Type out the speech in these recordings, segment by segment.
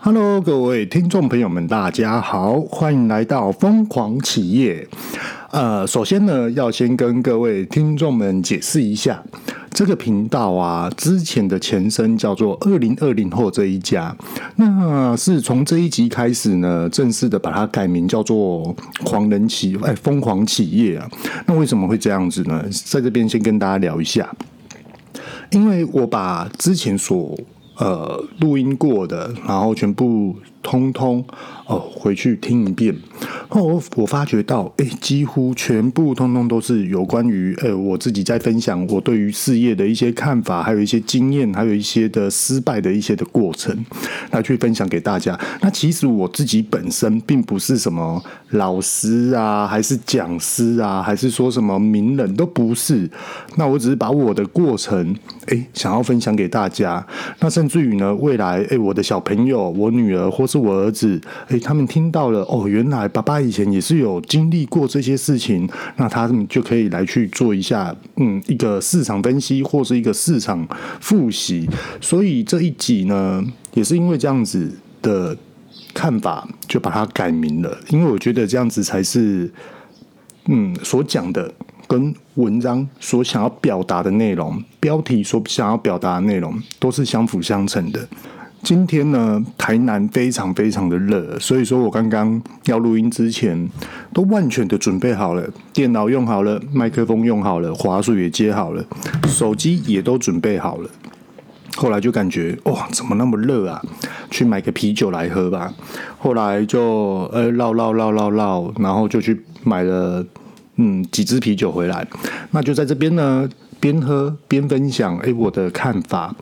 Hello，各位听众朋友们，大家好，欢迎来到疯狂企业。呃，首先呢，要先跟各位听众们解释一下，这个频道啊，之前的前身叫做“二零二零后”这一家，那是从这一集开始呢，正式的把它改名叫做“狂人企”哎，疯狂企业啊。那为什么会这样子呢？在这边先跟大家聊一下，因为我把之前所呃，录音过的，然后全部通通哦回去听一遍，后我我发觉到，哎，几乎全部通通都是有关于呃我自己在分享我对于事业的一些看法，还有一些经验，还有一些的失败的一些的过程，来去分享给大家。那其实我自己本身并不是什么老师啊，还是讲师啊，还是说什么名人，都不是。那我只是把我的过程，哎，想要分享给大家。那甚至于呢，未来，哎，我的小朋友，我女儿或是我儿子，哎，他们听到了，哦，原来爸爸以前也是有经历过这些事情，那他们就可以来去做一下，嗯，一个市场分析或是一个市场复习。所以这一集呢，也是因为这样子的看法，就把它改名了，因为我觉得这样子才是，嗯，所讲的。跟文章所想要表达的内容，标题所想要表达的内容都是相辅相成的。今天呢，台南非常非常的热，所以说我刚刚要录音之前，都万全的准备好了，电脑用好了，麦克风用好了，滑鼠也接好了，手机也都准备好了。后来就感觉哇，怎么那么热啊？去买个啤酒来喝吧。后来就呃绕绕绕绕绕，然后就去买了。嗯，几支啤酒回来，那就在这边呢，边喝边分享。诶，我的看法。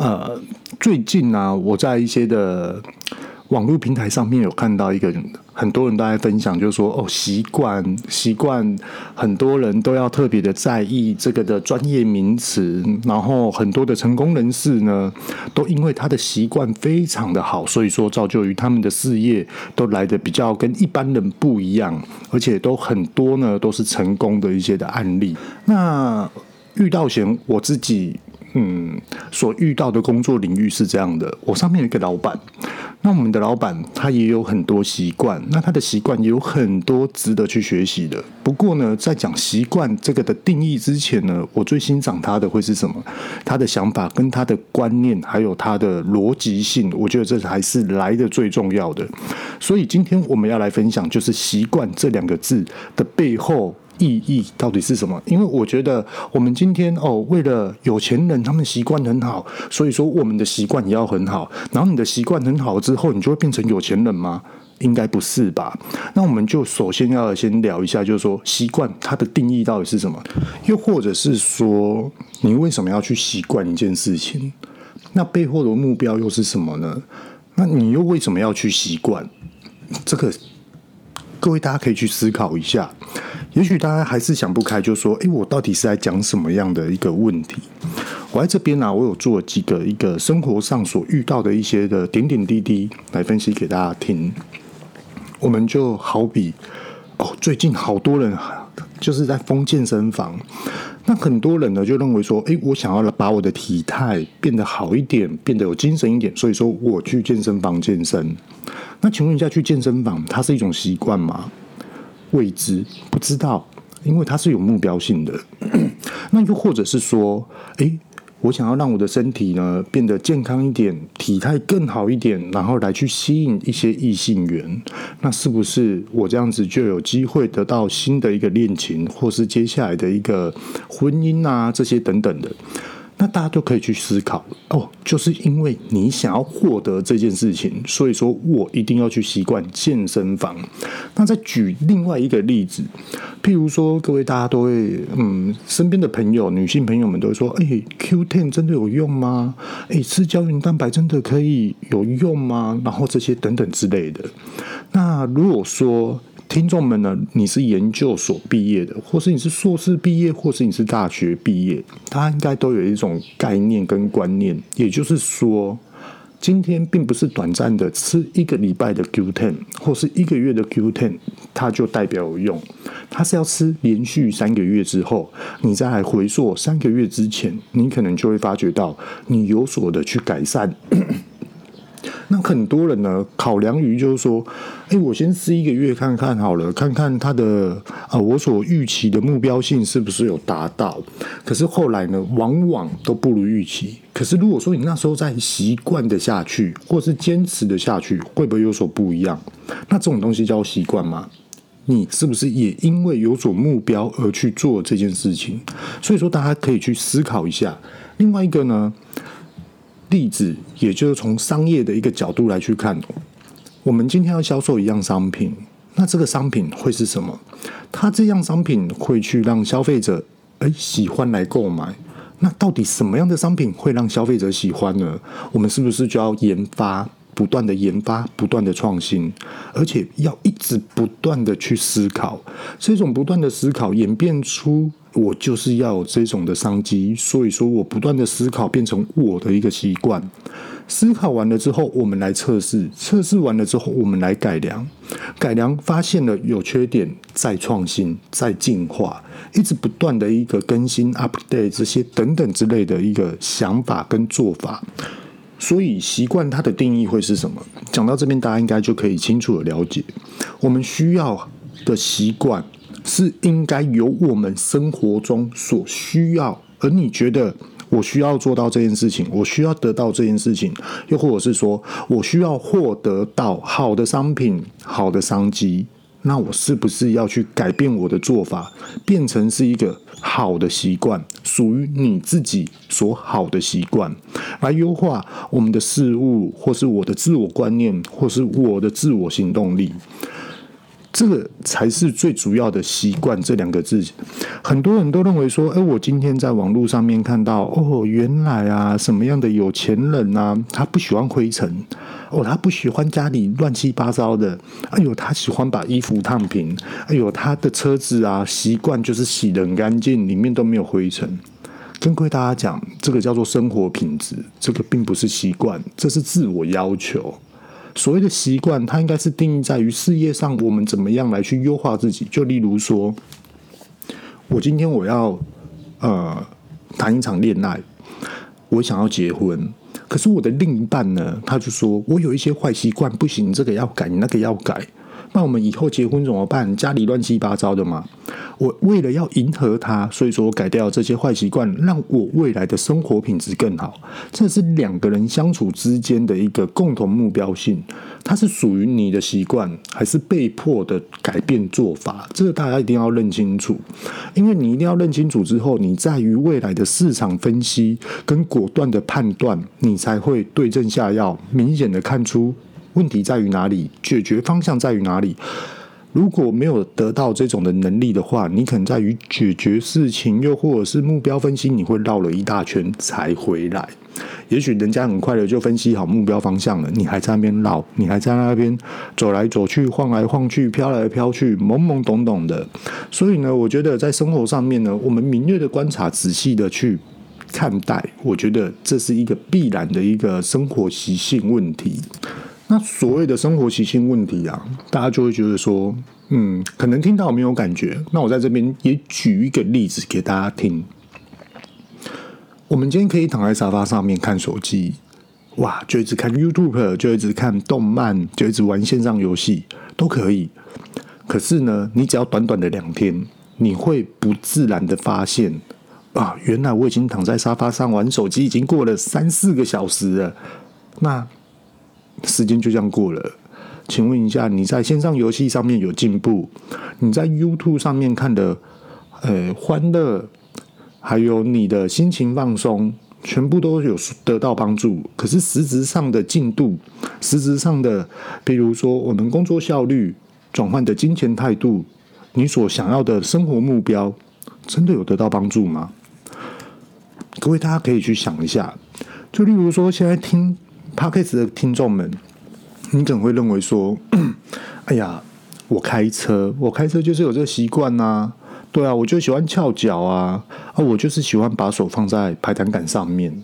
呃，最近呢、我在一些的网络平台上面有看到一个很多人都在分享，就是说哦，习惯习惯，很多人都要特别的在意这个的专业名词，然后很多的成功人士呢，都因为他的习惯非常的好，所以说造就于他们的事业都来的比较跟一般人不一样，而且都很多呢都是成功的一些的案例。那遇到前我自己。嗯，所遇到的工作领域是这样的。我上面有一个老板，那我们的老板他也有很多习惯，那他的习惯也有很多值得去学习的。不过呢，在讲习惯这个的定义之前呢，我最欣赏他的会是什么？他的想法跟他的观念，还有他的逻辑性，我觉得这才是来的最重要的。所以今天我们要来分享，就是“习惯”这两个字的背后。意义到底是什么？因为我觉得我们今天哦，为了有钱人他们习惯很好，所以说我们的习惯也要很好。然后你的习惯很好之后，你就会变成有钱人吗？应该不是吧？那我们就首先要先聊一下，就是说习惯它的定义到底是什么？又或者是说你为什么要去习惯一件事情？那背后的目标又是什么呢？那你又为什么要去习惯？这个各位大家可以去思考一下。也许大家还是想不开，就说：“诶，我到底是在讲什么样的一个问题？”我在这边呢、我有做几个一个生活上所遇到的一些的点点滴滴来分析给大家听。我们就好比哦，最近好多人就是在封健身房，那很多人呢就认为说：“诶，我想要把我的体态变得好一点，变得有精神一点，所以说我去健身房健身。”那请问一下，去健身房它是一种习惯吗？未知不知道，因为它是有目标性的。那又或者是说，诶，我想要让我的身体呢变得健康一点，体态更好一点，然后来去吸引一些异性缘。那是不是我这样子就有机会得到新的一个恋情，或是接下来的一个婚姻啊，这些等等的？那大家都可以去思考哦，就是因为你想要获得这件事情，所以说我一定要去习惯健身房。那再举另外一个例子，譬如说，各位大家都会，嗯，身边的朋友，女性朋友们都会说，哎，Q Ten 真的有用吗？哎，吃胶原蛋白真的可以有用吗？然后这些等等之类的。那如果说，听众们呢，你是研究所毕业的，或是你是硕士毕业，或是你是大学毕业，大家应该都有一种概念跟观念，也就是说，今天并不是短暂的吃一个礼拜的 Q10，或是一个月的 Q10，它就代表有用，它是要吃连续三个月之后，你再来回溯三个月之前，你可能就会发觉到你有所的去改善。那很多人呢，考量于就是说，哎，我先试一个月看看好了，看看他的啊、呃，我所预期的目标性是不是有达到。可是后来呢，往往都不如预期。可是如果说你那时候再习惯的下去，或是坚持的下去，会不会有所不一样？那这种东西叫习惯吗？你是不是也因为有所目标而去做这件事情？所以说，大家可以去思考一下。另外一个呢，例子，也就是从商业的一个角度来去看，我们今天要销售一样商品，那这个商品会是什么？它这样商品会去让消费者诶喜欢来购买。那到底什么样的商品会让消费者喜欢呢？我们是不是就要研发，不断的研发，不断的创新，而且要一直不断的去思考，这种不断的思考演变出。我就是要有这种的商机，所以说我不断的思考变成我的一个习惯。思考完了之后，我们来测试，测试完了之后，我们来改良，改良发现了有缺点，再创新，再进化，一直不断的一个更新、update 这些等等之类的一个想法跟做法。所以习惯它的定义会是什么？讲到这边，大家应该就可以清楚的了解，我们需要的习惯。是应该由我们生活中所需要，而你觉得我需要做到这件事情，我需要得到这件事情，又或者是说我需要获得到好的商品、好的商机，那我是不是要去改变我的做法，变成是一个好的习惯，属于你自己所好的习惯，来优化我们的事物，或是我的自我观念，或是我的自我行动力。这个才是最主要的习惯这两个字，很多人都认为说，哎，我今天在网络上面看到，哦，原来啊，什么样的有钱人啊，他不喜欢灰尘，哦，他不喜欢家里乱七八糟的，哎呦，他喜欢把衣服烫平，哎呦，他的车子啊，习惯就是洗得很干净，里面都没有灰尘。跟各位大家讲，这个叫做生活品质，这个并不是习惯，这是自我要求。所谓的习惯，它应该是定义在于事业上，我们怎么样来去优化自己。就例如说，我今天我要呃谈一场恋爱，我想要结婚，可是我的另一半呢，他就说我有一些坏习惯，不行，这个要改，你那个要改。那我们以后结婚怎么办？家里乱七八糟的嘛。我为了要迎合他，所以说我改掉这些坏习惯，让我未来的生活品质更好。这是两个人相处之间的一个共同目标性。它是属于你的习惯，还是被迫的改变做法？这个大家一定要认清楚。因为你一定要认清楚之后，你在于未来的市场分析跟果断的判断，你才会对症下药，明显的看出。问题在于哪里？解决方向在于哪里？如果没有得到这种的能力的话，你可能在于解决事情，又或者是目标分析，你会绕了一大圈才回来。也许人家很快的就分析好目标方向了，你还在那边绕，你还在那边走来走去、晃来晃去、飘来飘去、懵懵懂懂的。所以呢，我觉得在生活上面呢，我们敏锐的观察、仔细的去看待，我觉得这是一个必然的一个生活习性问题。那所谓的生活习性问题啊，大家就会觉得说，嗯，可能听到没有感觉。那我在这边也举一个例子给大家听。我们今天可以躺在沙发上面看手机，哇，就一直看 YouTube，就一直看动漫，就一直玩线上游戏，都可以。可是呢，你只要短短的两天，你会不自然的发现，啊，原来我已经躺在沙发上玩手机，已经过了三四个小时了。那时间就这样过了，请问一下，你在线上游戏上面有进步？你在 YouTube 上面看的，呃，欢乐，还有你的心情放松，全部都有得到帮助。可是实质上的进度，实质上的，比如说我们工作效率、转换的金钱态度，你所想要的生活目标，真的有得到帮助吗？各位大家可以去想一下，就例如说现在听。Podcast 的听众们，你可能会认为说：“ 哎呀，我开车，我开车就是有这个习惯呐，对啊，我就喜欢翘脚啊，啊，我就是喜欢把手放在排挡杆上面，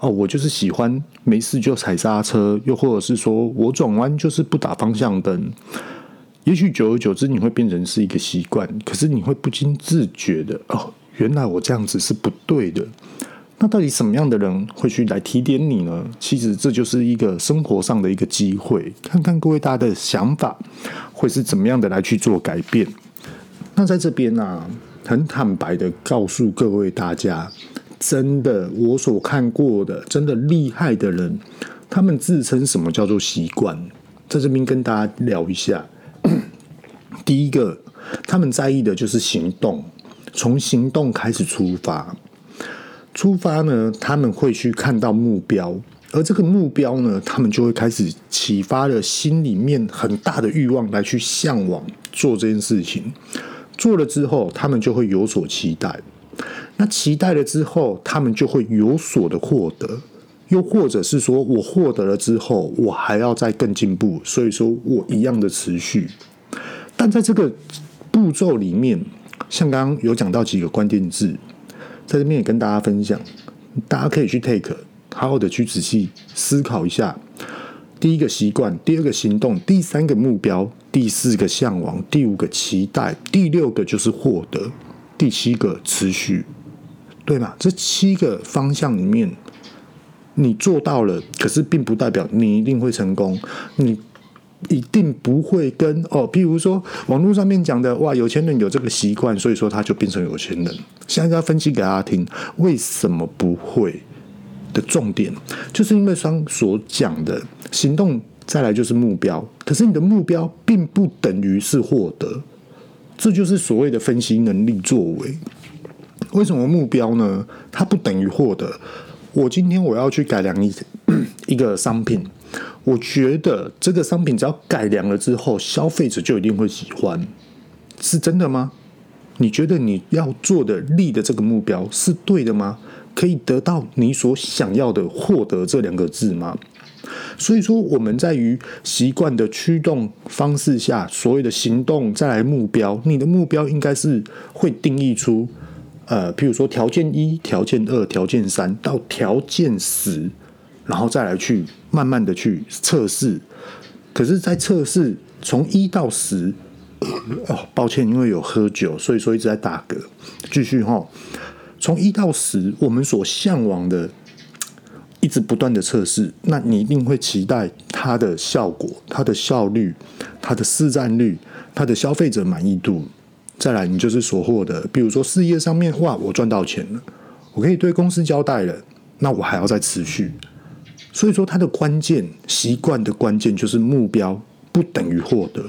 哦，我就是喜欢没事就踩刹车，又或者是说我转弯就是不打方向灯。也许久而久之，你会变成是一个习惯，可是你会不经自觉的哦，原来我这样子是不对的。”那到底什么样的人会去来提点你呢？其实这就是一个生活上的一个机会，看看各位大家的想法会是怎么样的来去做改变。那在这边呢、很坦白的告诉各位大家，真的我所看过的真的厉害的人，他们自称什么叫做习惯？在这边跟大家聊一下。第一个，他们在意的就是行动，从行动开始出发。出发呢，他们会去看到目标，而这个目标呢，他们就会开始启发了心里面很大的欲望来去向往做这件事情。做了之后，他们就会有所期待。那期待了之后，他们就会有所的获得，又或者是说我获得了之后，我还要再更进步，所以说我一样的持续。但在这个步骤里面，像刚刚有讲到几个关键字。在这边也跟大家分享，大家可以去 take，好好的去仔细思考一下。第一个习惯，第二个行动，第三个目标，第四个向往，第五个期待，第六个就是获得，第七个持续，对吗？这七个方向里面，你做到了，可是并不代表你一定会成功。你。一定不会跟哦，譬如说网络上面讲的哇，有钱人有这个习惯，所以说他就变成有钱人。现在要分析给大家听，为什么不会的重点，就是因为刚所讲的行动，再来就是目标。可是你的目标并不等于是获得，这就是所谓的分析能力作为。为什么目标呢？它不等于获得。我今天我要去改良一一个商品。我觉得这个商品只要改良了之后，消费者就一定会喜欢，是真的吗？你觉得你要做的立的这个目标是对的吗？可以得到你所想要的获得这两个字吗？所以说，我们在于习惯的驱动方式下，所谓的行动再来目标，你的目标应该是会定义出，呃，譬如说条件一、条件二、条件三到条件十。然后再来去慢慢的去测试，可是，在测试从一到十，哦，抱歉，因为有喝酒，所以说一直在打嗝。继续哈，从一到十，我们所向往的，一直不断的测试，那你一定会期待它的效果、它的效率、它的市占率、它的消费者满意度。再来，你就是所获得，比如说事业上面，哇，我赚到钱了，我可以对公司交代了，那我还要再持续。所以说，它的关键习惯的关键就是目标不等于获得。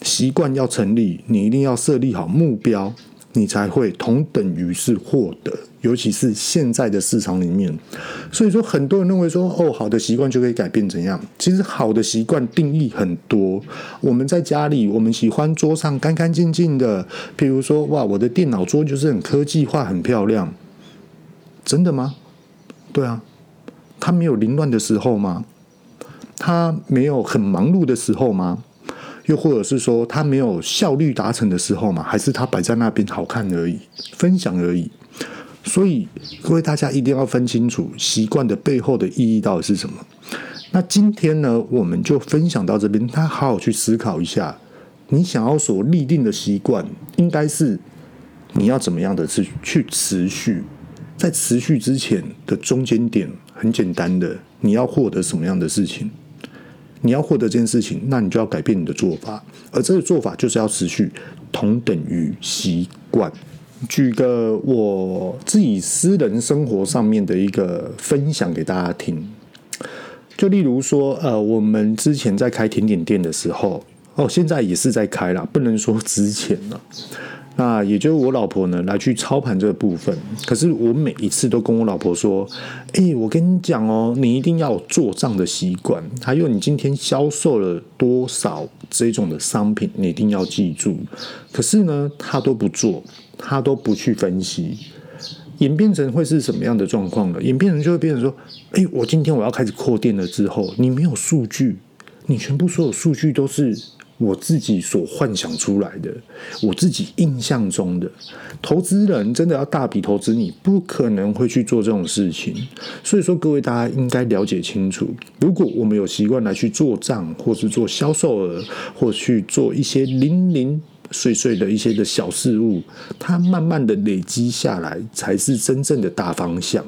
习惯要成立，你一定要设立好目标，你才会同等于是获得。尤其是现在的市场里面，所以说很多人认为说，哦，好的习惯就可以改变怎样？其实好的习惯定义很多。我们在家里，我们喜欢桌上干干净净的，比如说，哇，我的电脑桌就是很科技化、很漂亮。真的吗？对啊。他没有凌乱的时候吗？他没有很忙碌的时候吗？又或者是说他没有效率达成的时候吗？还是他摆在那边好看而已，分享而已？所以各位大家一定要分清楚习惯的背后的意义到底是什么。那今天呢，我们就分享到这边，大家好好去思考一下，你想要所立定的习惯，应该是你要怎么样的去去持续，在持续之前的中间点。很简单的，你要获得什么样的事情？你要获得这件事情，那你就要改变你的做法，而这个做法就是要持续，同等于习惯。举个我自己私人生活上面的一个分享给大家听，就例如说，呃，我们之前在开甜点店的时候，哦，现在也是在开啦，不能说之前了。那也就是我老婆呢，来去操盘这个部分。可是我每一次都跟我老婆说：“哎，我跟你讲哦，你一定要有做账的习惯，还有你今天销售了多少这种的商品，你一定要记住。”可是呢，她都不做，她都不去分析，演变成会是什么样的状况呢？演变成就会变成说：“哎，我今天我要开始扩店了之后，你没有数据，你全部所有数据都是。”我自己所幻想出来的，我自己印象中的投资人真的要大笔投资，你不可能会去做这种事情。所以说，各位大家应该了解清楚，如果我们有习惯来去做账，或是做销售额，或去做一些零零碎碎的一些的小事物，它慢慢的累积下来，才是真正的大方向。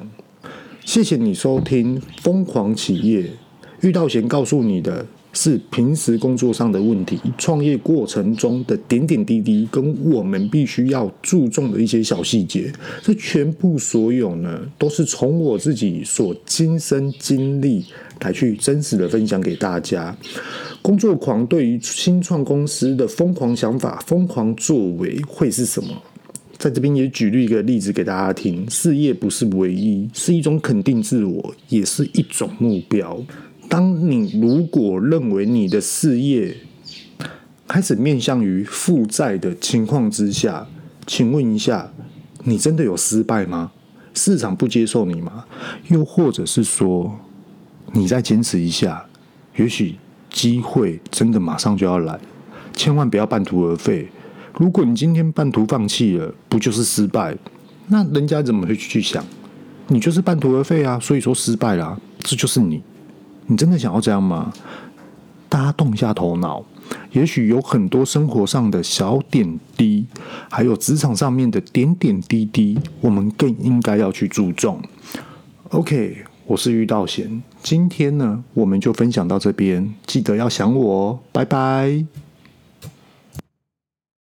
谢谢你收听《疯狂企业》，遇到前告诉你的是平时工作上的问题，创业过程中的点点滴滴，跟我们必须要注重的一些小细节。这全部所有呢，都是从我自己所亲身经历来去真实的分享给大家。工作狂对于新创公司的疯狂想法、疯狂作为会是什么？在这边也举例一个例子给大家听：事业不是唯一，是一种肯定自我，也是一种目标。当你如果认为你的事业开始面向于负债的情况之下，请问一下，你真的有失败吗？市场不接受你吗？又或者是说，你再坚持一下，也许。机会真的马上就要来，千万不要半途而废。如果你今天半途放弃了，不就是失败？那人家怎么会去想？你就是半途而废啊！所以说失败啦，这就是你。你真的想要这样吗？大家动一下头脑，也许有很多生活上的小点滴，还有职场上面的点点滴滴，我们更应该要去注重。OK。我是玉道贤，今天呢，我们就分享到这边，记得要想我哦，拜拜。